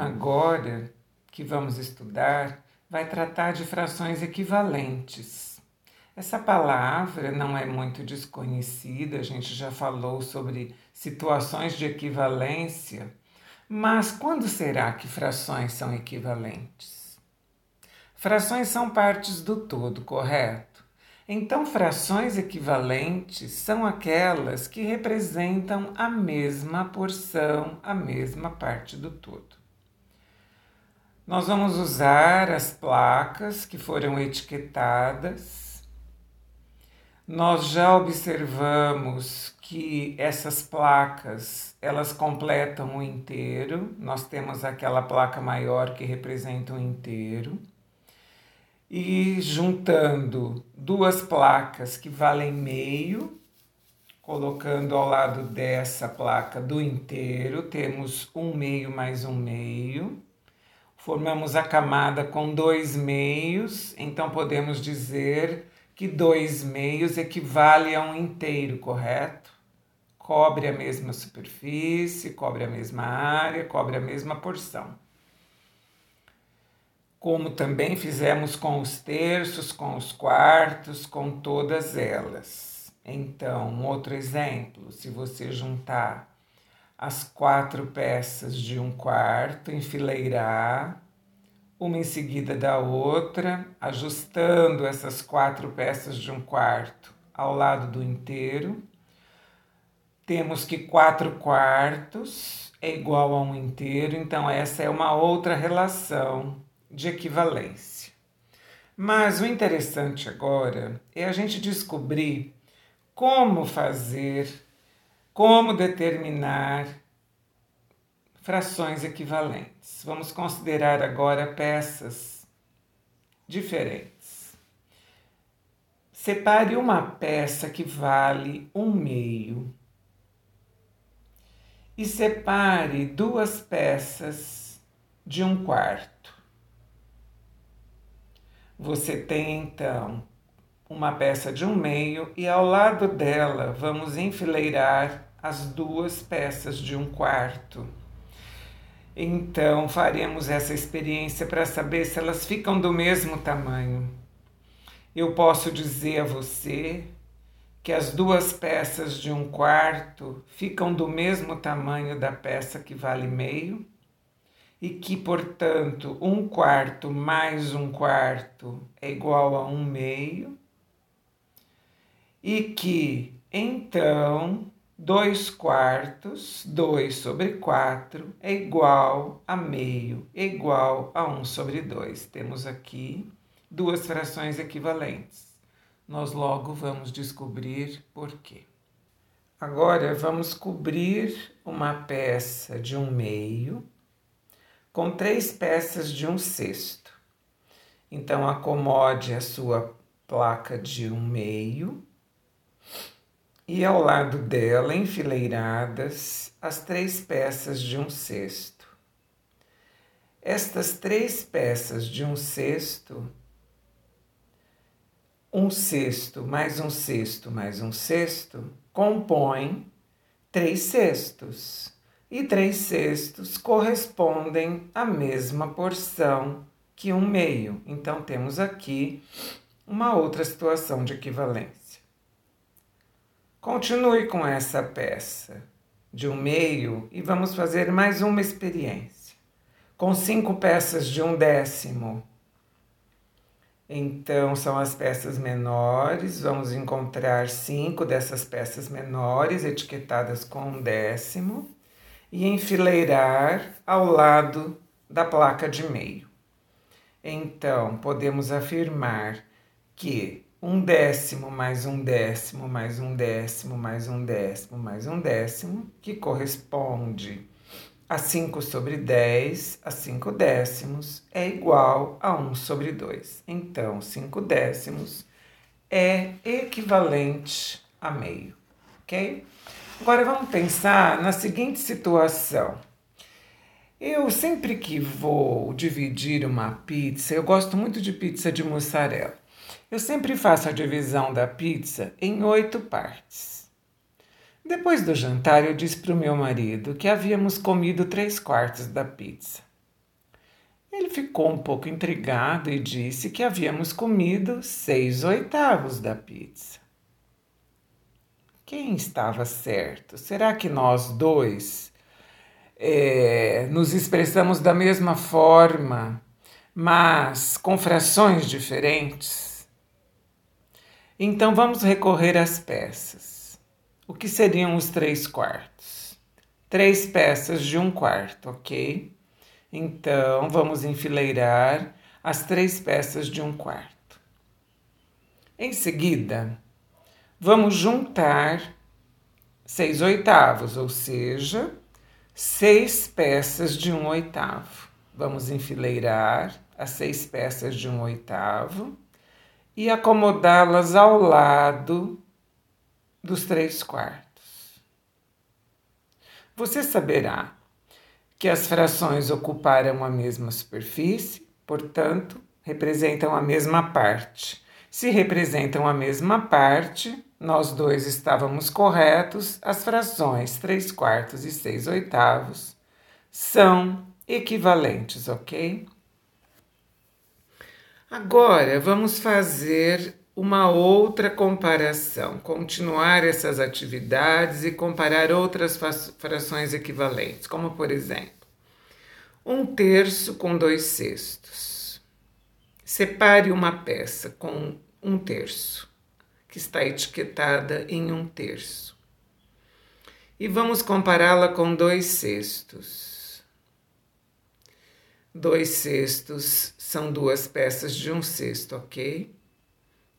agora que vamos estudar vai tratar de frações equivalentes. Essa palavra não é muito desconhecida, a gente já falou sobre situações de equivalência, mas quando será que frações são equivalentes? Frações são partes do todo, correto? Então, frações equivalentes são aquelas que representam a mesma porção, a mesma parte do todo. Nós vamos usar as placas que foram etiquetadas. Nós já observamos que essas placas, elas completam o inteiro. Nós temos aquela placa maior que representa o inteiro. E juntando duas placas que valem meio, colocando ao lado dessa placa do inteiro, temos um meio mais um meio formamos a camada com dois meios, então podemos dizer que dois meios equivale a um inteiro, correto? Cobre a mesma superfície, cobre a mesma área, cobre a mesma porção. Como também fizemos com os terços, com os quartos, com todas elas. Então, um outro exemplo, se você juntar as quatro peças de um quarto, enfileirar uma em seguida da outra, ajustando essas quatro peças de um quarto ao lado do inteiro. Temos que quatro quartos é igual a um inteiro, então essa é uma outra relação de equivalência. Mas o interessante agora é a gente descobrir como fazer como determinar frações equivalentes? Vamos considerar agora peças diferentes. Separe uma peça que vale um meio e separe duas peças de um quarto. Você tem então uma peça de um meio e ao lado dela vamos enfileirar as duas peças de um quarto. Então, faremos essa experiência para saber se elas ficam do mesmo tamanho. Eu posso dizer a você que as duas peças de um quarto ficam do mesmo tamanho da peça que vale meio e que, portanto, um quarto mais um quarto é igual a um meio e que, então, 2 quartos, 2 sobre 4 é igual a meio, é igual a 1 sobre 2. Temos aqui duas frações equivalentes. Nós logo vamos descobrir por quê. Agora vamos cobrir uma peça de um meio com três peças de um sexto. Então acomode a sua placa de um meio e ao lado dela enfileiradas as três peças de um cesto. Estas três peças de um cesto, um cesto mais um cesto mais um cesto, compõem três cestos. E três cestos correspondem à mesma porção que um meio. Então temos aqui uma outra situação de equivalência. Continue com essa peça de um meio e vamos fazer mais uma experiência. Com cinco peças de um décimo. Então, são as peças menores. Vamos encontrar cinco dessas peças menores etiquetadas com um décimo e enfileirar ao lado da placa de meio. Então, podemos afirmar que um décimo mais um décimo mais um décimo mais um décimo mais um décimo, que corresponde a 5 sobre 10 a 5 décimos, é igual a 1 sobre 2. Então, 5 décimos é equivalente a meio, ok? Agora vamos pensar na seguinte situação. Eu sempre que vou dividir uma pizza, eu gosto muito de pizza de mussarela. Eu sempre faço a divisão da pizza em oito partes. Depois do jantar, eu disse para o meu marido que havíamos comido três quartos da pizza. Ele ficou um pouco intrigado e disse que havíamos comido seis oitavos da pizza. Quem estava certo? Será que nós dois é, nos expressamos da mesma forma, mas com frações diferentes? Então vamos recorrer às peças. O que seriam os três quartos? Três peças de um quarto, ok? Então vamos enfileirar as três peças de um quarto. Em seguida, vamos juntar seis oitavos, ou seja, seis peças de um oitavo. Vamos enfileirar as seis peças de um oitavo e acomodá-las ao lado dos três quartos. Você saberá que as frações ocuparam a mesma superfície, portanto, representam a mesma parte. Se representam a mesma parte, nós dois estávamos corretos, as frações 3 quartos e 6 oitavos são equivalentes, ok? Agora vamos fazer uma outra comparação, continuar essas atividades e comparar outras frações equivalentes, como por exemplo, um terço com dois sextos. Separe uma peça com um terço que está etiquetada em um terço. E vamos compará-la com dois sextos. Dois sextos são duas peças de um sexto, ok?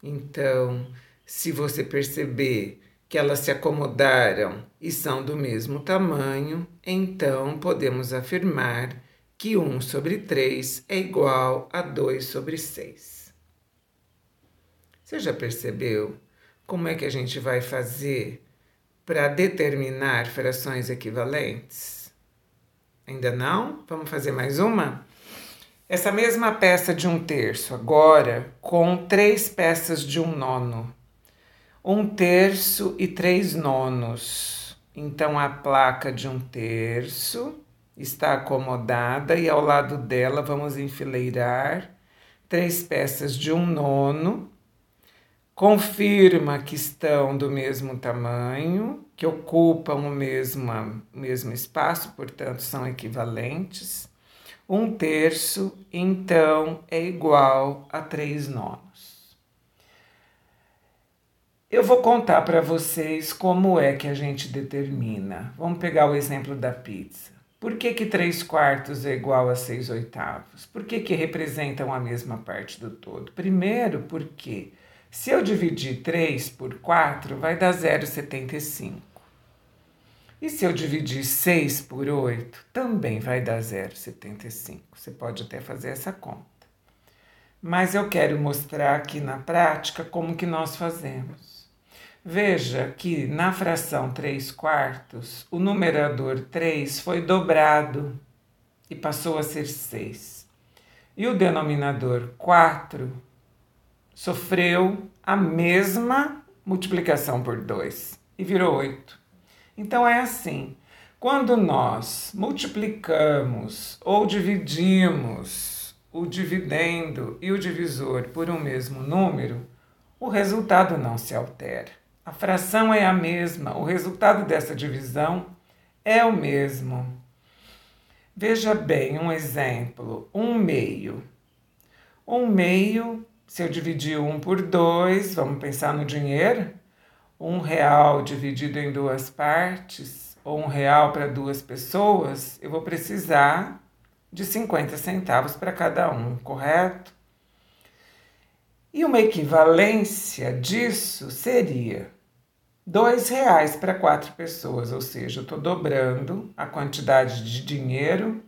Então, se você perceber que elas se acomodaram e são do mesmo tamanho, então podemos afirmar que 1 sobre 3 é igual a 2 sobre 6. Você já percebeu como é que a gente vai fazer para determinar frações equivalentes? Ainda não? Vamos fazer mais uma? Essa mesma peça de um terço, agora com três peças de um nono. Um terço e três nonos. Então a placa de um terço está acomodada e ao lado dela vamos enfileirar três peças de um nono confirma que estão do mesmo tamanho, que ocupam o mesmo, o mesmo espaço, portanto são equivalentes. Um terço, então, é igual a três nonos. Eu vou contar para vocês como é que a gente determina. Vamos pegar o exemplo da pizza. Por que, que 3 quartos é igual a 6 oitavos? Por que, que representam a mesma parte do todo? Primeiro, porque se eu dividir 3 por 4, vai dar 0,75. E se eu dividir 6 por 8, também vai dar 0,75. Você pode até fazer essa conta. Mas eu quero mostrar aqui na prática como que nós fazemos. Veja que na fração 3 quartos, o numerador 3 foi dobrado e passou a ser 6. E o denominador 4 sofreu a mesma multiplicação por 2 e virou 8. Então é assim: quando nós multiplicamos ou dividimos o dividendo e o divisor por um mesmo número, o resultado não se altera. A fração é a mesma, o resultado dessa divisão é o mesmo. Veja bem um exemplo: um meio. Um meio se eu dividir um por dois, vamos pensar no dinheiro, um real dividido em duas partes, ou um real para duas pessoas, eu vou precisar de 50 centavos para cada um, correto? E uma equivalência disso seria dois reais para quatro pessoas, ou seja, eu estou dobrando a quantidade de dinheiro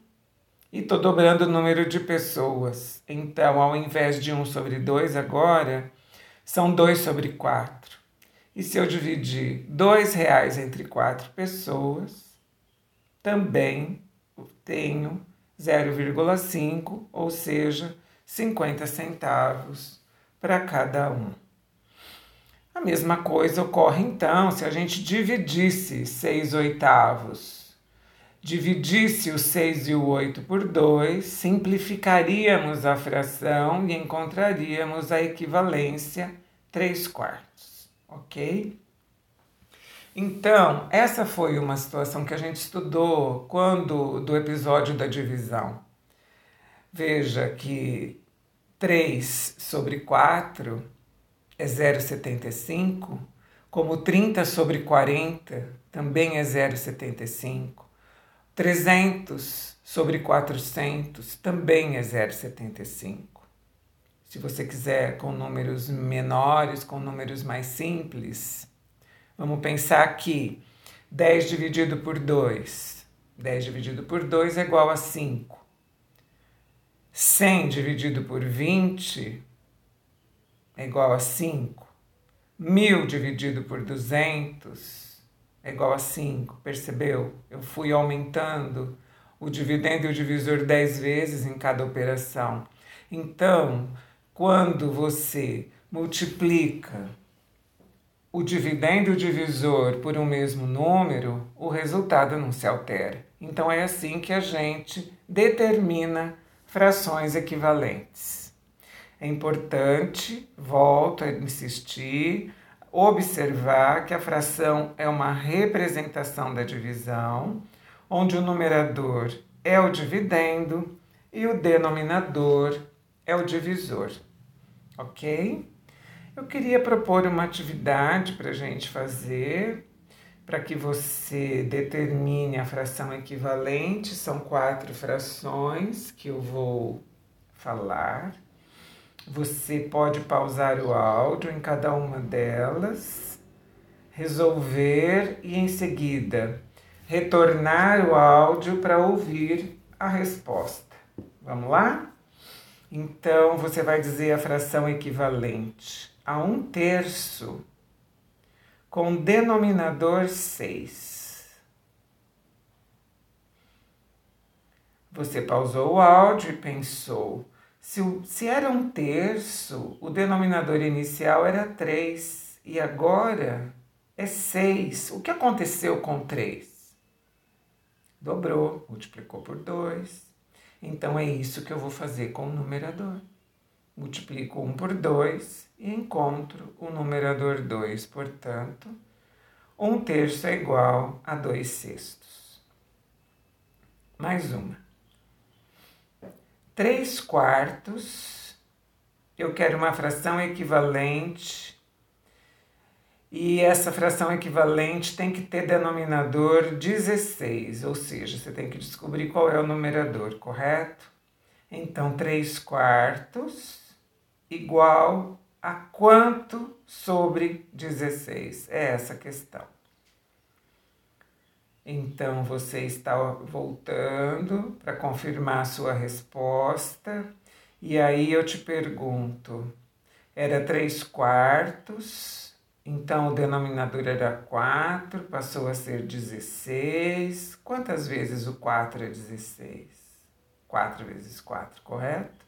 e estou dobrando o número de pessoas. Então, ao invés de 1 sobre 2 agora, são 2 sobre 4. E se eu dividir R$ reais entre quatro pessoas, também tenho 0,5, ou seja, 50 centavos para cada um. A mesma coisa ocorre então se a gente dividisse 6 oitavos dividisse o 6 e o 8 por 2, simplificaríamos a fração e encontraríamos a equivalência 3 quartos, ok? Então, essa foi uma situação que a gente estudou quando do episódio da divisão. Veja que 3 sobre 4 é 0,75, como 30 sobre 40 também é 0,75. 300 sobre 400 também é 0,75. Se você quiser com números menores, com números mais simples, vamos pensar que 10 dividido por 2. 10 dividido por 2 é igual a 5. 100 dividido por 20 é igual a 5. 1000 dividido por 200 é igual a 5, percebeu? Eu fui aumentando o dividendo e o divisor 10 vezes em cada operação. Então, quando você multiplica o dividendo divisor por um mesmo número, o resultado não se altera. Então, é assim que a gente determina frações equivalentes. É importante, volto a insistir, observar que a fração é uma representação da divisão, onde o numerador é o dividendo e o denominador é o divisor. Ok? Eu queria propor uma atividade para a gente fazer, para que você determine a fração equivalente. São quatro frações que eu vou falar. Você pode pausar o áudio em cada uma delas, resolver e em seguida retornar o áudio para ouvir a resposta. Vamos lá? Então você vai dizer a fração equivalente a um terço com denominador 6. Você pausou o áudio e pensou: se, se era um terço, o denominador inicial era 3 e agora é 6. O que aconteceu com 3? Dobrou, multiplicou por 2. Então é isso que eu vou fazer com o numerador. Multiplico 1 por 2 e encontro o numerador 2. Portanto, 1 terço é igual a 2 sextos. Mais uma. 3 quartos, eu quero uma fração equivalente, e essa fração equivalente tem que ter denominador 16, ou seja, você tem que descobrir qual é o numerador, correto? Então, 3 quartos igual a quanto sobre 16? É essa a questão. Então você está voltando para confirmar a sua resposta, e aí eu te pergunto: era 3 quartos, então o denominador era 4, passou a ser 16. Quantas vezes o 4 é 16? 4 vezes 4, correto?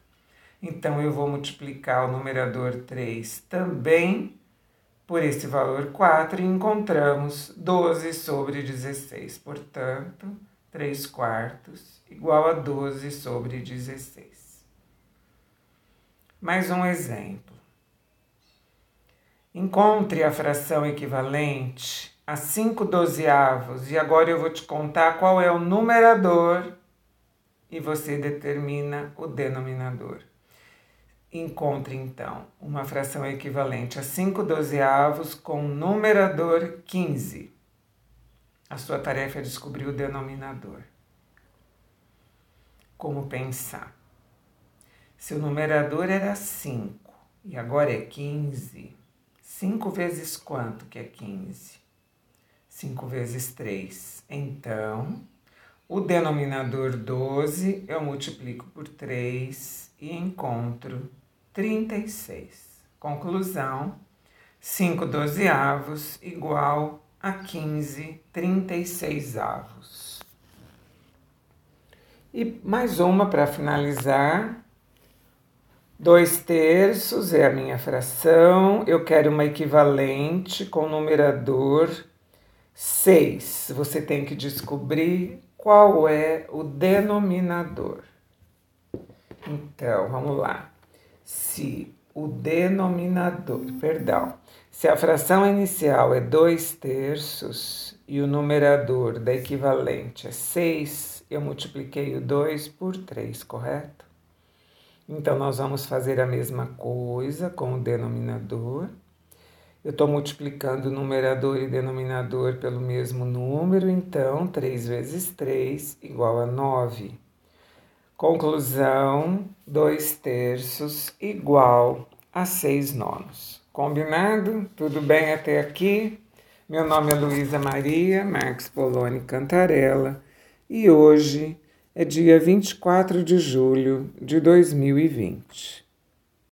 Então eu vou multiplicar o numerador 3 também por esse valor 4 encontramos 12 sobre 16. Portanto, 3 quartos igual a 12 sobre 16. Mais um exemplo. Encontre a fração equivalente a 5 dozeavos e agora eu vou te contar qual é o numerador e você determina o denominador. Encontre então uma fração equivalente a 5 dozeavos com numerador 15. A sua tarefa é descobrir o denominador. Como pensar? Se o numerador era 5 e agora é 15, 5 vezes quanto que é 15? 5 vezes 3. Então, o denominador 12 eu multiplico por 3 e encontro 36. Conclusão: 5 dozeavos igual a 15 36 avos. E mais uma para finalizar. 2 terços é a minha fração. Eu quero uma equivalente com numerador 6. Você tem que descobrir qual é o denominador? Então, vamos lá. Se o denominador, perdão, se a fração inicial é 2 terços e o numerador da equivalente é 6, eu multipliquei o 2 por 3, correto? Então, nós vamos fazer a mesma coisa com o denominador. Eu estou multiplicando numerador e denominador pelo mesmo número, então 3 vezes 3 igual a 9. Conclusão: 2 terços igual a 6 nonos. Combinado? Tudo bem até aqui? Meu nome é Luísa Maria Marques Poloni Cantarella e hoje é dia 24 de julho de 2020.